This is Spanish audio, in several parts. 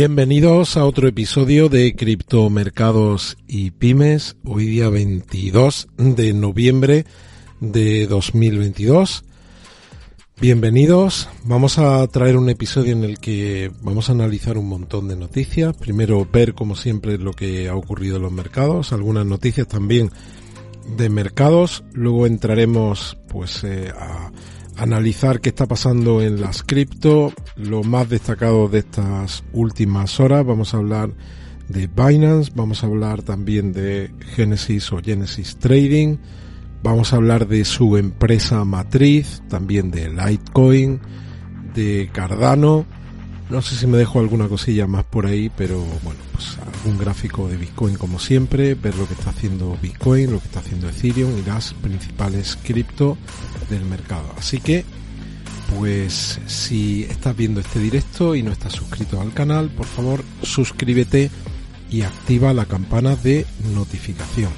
Bienvenidos a otro episodio de Criptomercados y Pymes, hoy día 22 de noviembre de 2022. Bienvenidos, vamos a traer un episodio en el que vamos a analizar un montón de noticias. Primero ver como siempre lo que ha ocurrido en los mercados, algunas noticias también de mercados, luego entraremos pues eh, a analizar qué está pasando en las cripto, lo más destacado de estas últimas horas. Vamos a hablar de Binance, vamos a hablar también de Genesis o Genesis Trading, vamos a hablar de su empresa matriz, también de Litecoin, de Cardano. No sé si me dejo alguna cosilla más por ahí, pero bueno, pues algún gráfico de Bitcoin como siempre, ver lo que está haciendo Bitcoin, lo que está haciendo Ethereum y las principales cripto del mercado. Así que, pues si estás viendo este directo y no estás suscrito al canal, por favor suscríbete y activa la campana de notificación.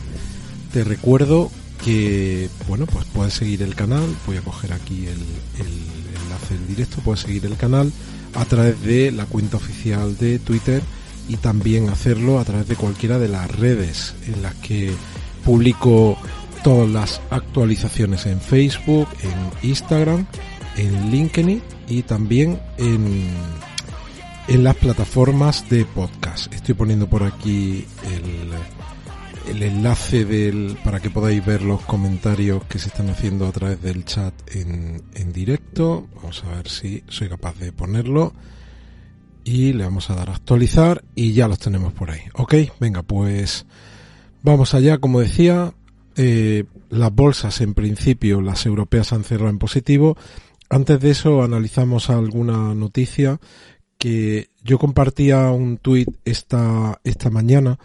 Te recuerdo que, bueno, pues puedes seguir el canal, voy a coger aquí el, el enlace del directo, puedes seguir el canal a través de la cuenta oficial de Twitter y también hacerlo a través de cualquiera de las redes en las que publico todas las actualizaciones en Facebook, en Instagram, en LinkedIn y también en, en las plataformas de podcast. Estoy poniendo por aquí el, el enlace del, para que podáis ver los comentarios que se están haciendo a través del chat en, en directo. Vamos a ver si soy capaz de ponerlo. Y le vamos a dar a actualizar y ya los tenemos por ahí. Ok, venga, pues vamos allá. Como decía, eh, las bolsas en principio, las europeas han cerrado en positivo. Antes de eso analizamos alguna noticia que yo compartía un tuit esta, esta mañana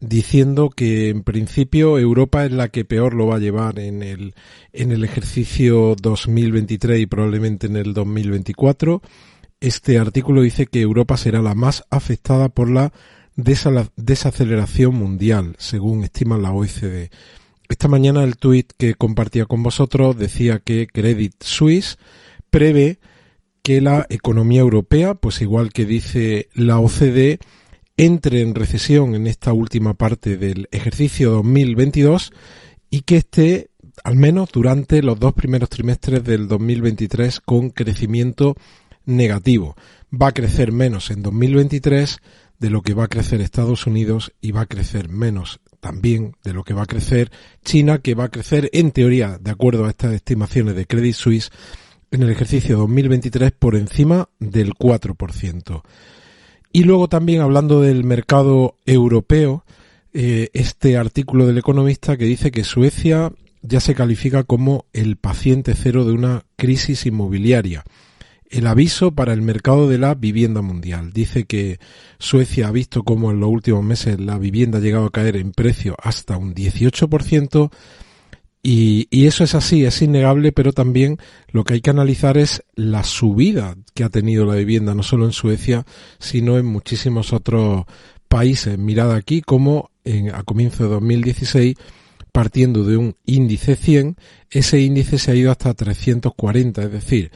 diciendo que en principio Europa es la que peor lo va a llevar en el, en el ejercicio 2023 y probablemente en el 2024. Este artículo dice que Europa será la más afectada por la desaceleración mundial, según estima la OECD. Esta mañana el tuit que compartía con vosotros decía que Credit Suisse prevé que la economía europea, pues igual que dice la OCDE, entre en recesión en esta última parte del ejercicio 2022 y que esté al menos durante los dos primeros trimestres del 2023 con crecimiento negativo. Va a crecer menos en 2023 de lo que va a crecer Estados Unidos y va a crecer menos también de lo que va a crecer China, que va a crecer en teoría, de acuerdo a estas estimaciones de Credit Suisse, en el ejercicio 2023 por encima del 4%. Y luego también hablando del mercado europeo, eh, este artículo del economista que dice que Suecia ya se califica como el paciente cero de una crisis inmobiliaria el aviso para el mercado de la vivienda mundial. Dice que Suecia ha visto cómo en los últimos meses la vivienda ha llegado a caer en precio hasta un 18%. Y, y, eso es así, es innegable, pero también lo que hay que analizar es la subida que ha tenido la vivienda, no solo en Suecia, sino en muchísimos otros países. Mirad aquí como en, a comienzo de 2016, partiendo de un índice 100, ese índice se ha ido hasta 340, es decir,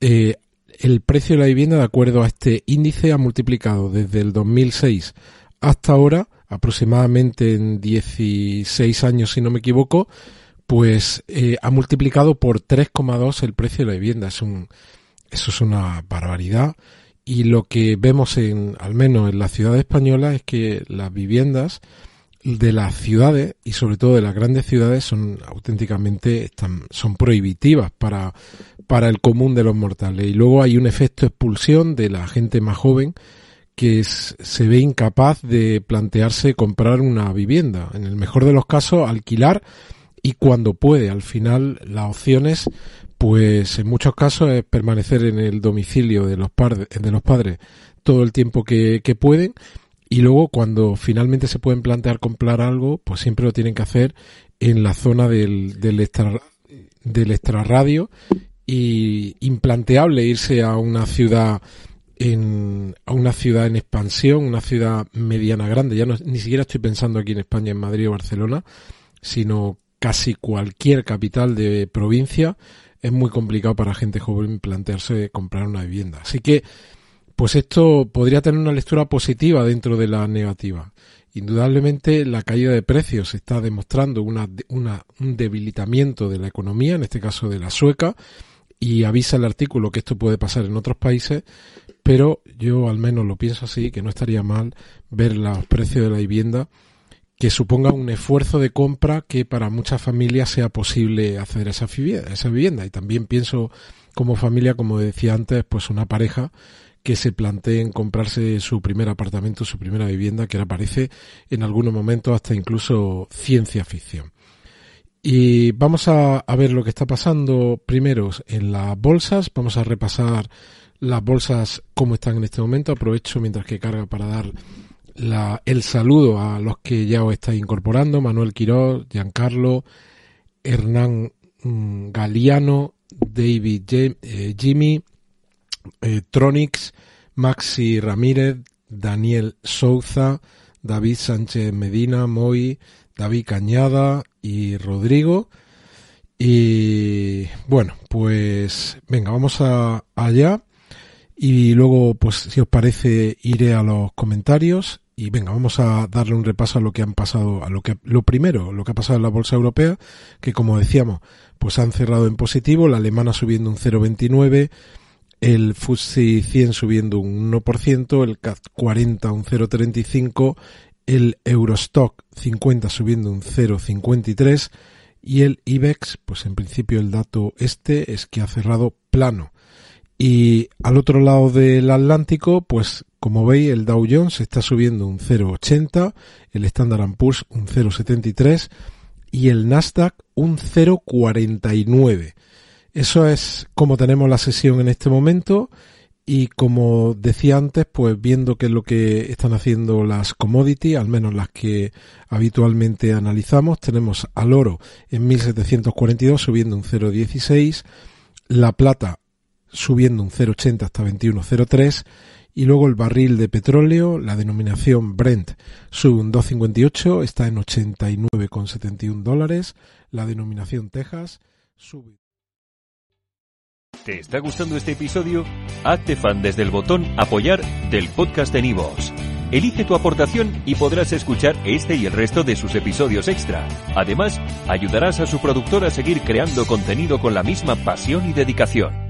eh, el precio de la vivienda, de acuerdo a este índice, ha multiplicado desde el 2006 hasta ahora, aproximadamente en 16 años si no me equivoco, pues eh, ha multiplicado por 3,2 el precio de la vivienda. Es un, eso es una barbaridad. Y lo que vemos en, al menos en la ciudad española, es que las viviendas de las ciudades y sobre todo de las grandes ciudades son auténticamente están, son prohibitivas para, para el común de los mortales. Y luego hay un efecto expulsión de la gente más joven que se ve incapaz de plantearse comprar una vivienda. En el mejor de los casos, alquilar y cuando puede. Al final, las opciones, pues en muchos casos es permanecer en el domicilio de los, de los padres todo el tiempo que, que pueden y luego cuando finalmente se pueden plantear comprar algo, pues siempre lo tienen que hacer en la zona del, del, extra, del extrarradio y implanteable irse a una ciudad en, a una ciudad en expansión, una ciudad mediana grande. Ya no, ni siquiera estoy pensando aquí en España, en Madrid o Barcelona, sino casi cualquier capital de provincia. Es muy complicado para gente joven plantearse comprar una vivienda. Así que pues esto podría tener una lectura positiva dentro de la negativa. Indudablemente la caída de precios está demostrando una, un debilitamiento de la economía, en este caso de la sueca, y avisa el artículo que esto puede pasar en otros países, pero yo al menos lo pienso así, que no estaría mal ver los precios de la vivienda que suponga un esfuerzo de compra que para muchas familias sea posible hacer esa vivienda, esa vivienda. Y también pienso como familia, como decía antes, pues una pareja que se planteen comprarse su primer apartamento, su primera vivienda, que aparece en algunos momentos hasta incluso ciencia ficción. Y vamos a, a, ver lo que está pasando primero en las bolsas. Vamos a repasar las bolsas cómo están en este momento. Aprovecho mientras que carga para dar la, el saludo a los que ya os estáis incorporando. Manuel Quiroz, Giancarlo, Hernán mm, Galiano, David eh, Jimmy, eh, Tronix, Maxi Ramírez, Daniel Souza, David Sánchez Medina, Moy, David Cañada y Rodrigo. Y bueno, pues venga, vamos a, allá. Y luego, pues si os parece, iré a los comentarios. Y venga, vamos a darle un repaso a lo que han pasado, a lo que, lo primero, lo que ha pasado en la bolsa europea, que como decíamos, pues han cerrado en positivo, la alemana subiendo un 0,29, el FTSE 100 subiendo un 1%, el CAC 40 un 0,35, el Eurostock 50 subiendo un 0,53 y el IBEX, pues en principio el dato este es que ha cerrado plano. Y al otro lado del Atlántico, pues como veis el Dow Jones está subiendo un 0,80, el Standard Poor's un 0,73 y el Nasdaq un 0,49. Eso es como tenemos la sesión en este momento y como decía antes, pues viendo qué es lo que están haciendo las commodities, al menos las que habitualmente analizamos, tenemos al oro en 1742 subiendo un 0,16, la plata subiendo un 0,80 hasta 21,03 y luego el barril de petróleo, la denominación Brent, sube un 2,58, está en 89,71 dólares, la denominación Texas sube. ¿Te está gustando este episodio? Hazte fan desde el botón apoyar del podcast de Nivos. Elige tu aportación y podrás escuchar este y el resto de sus episodios extra. Además, ayudarás a su productor a seguir creando contenido con la misma pasión y dedicación.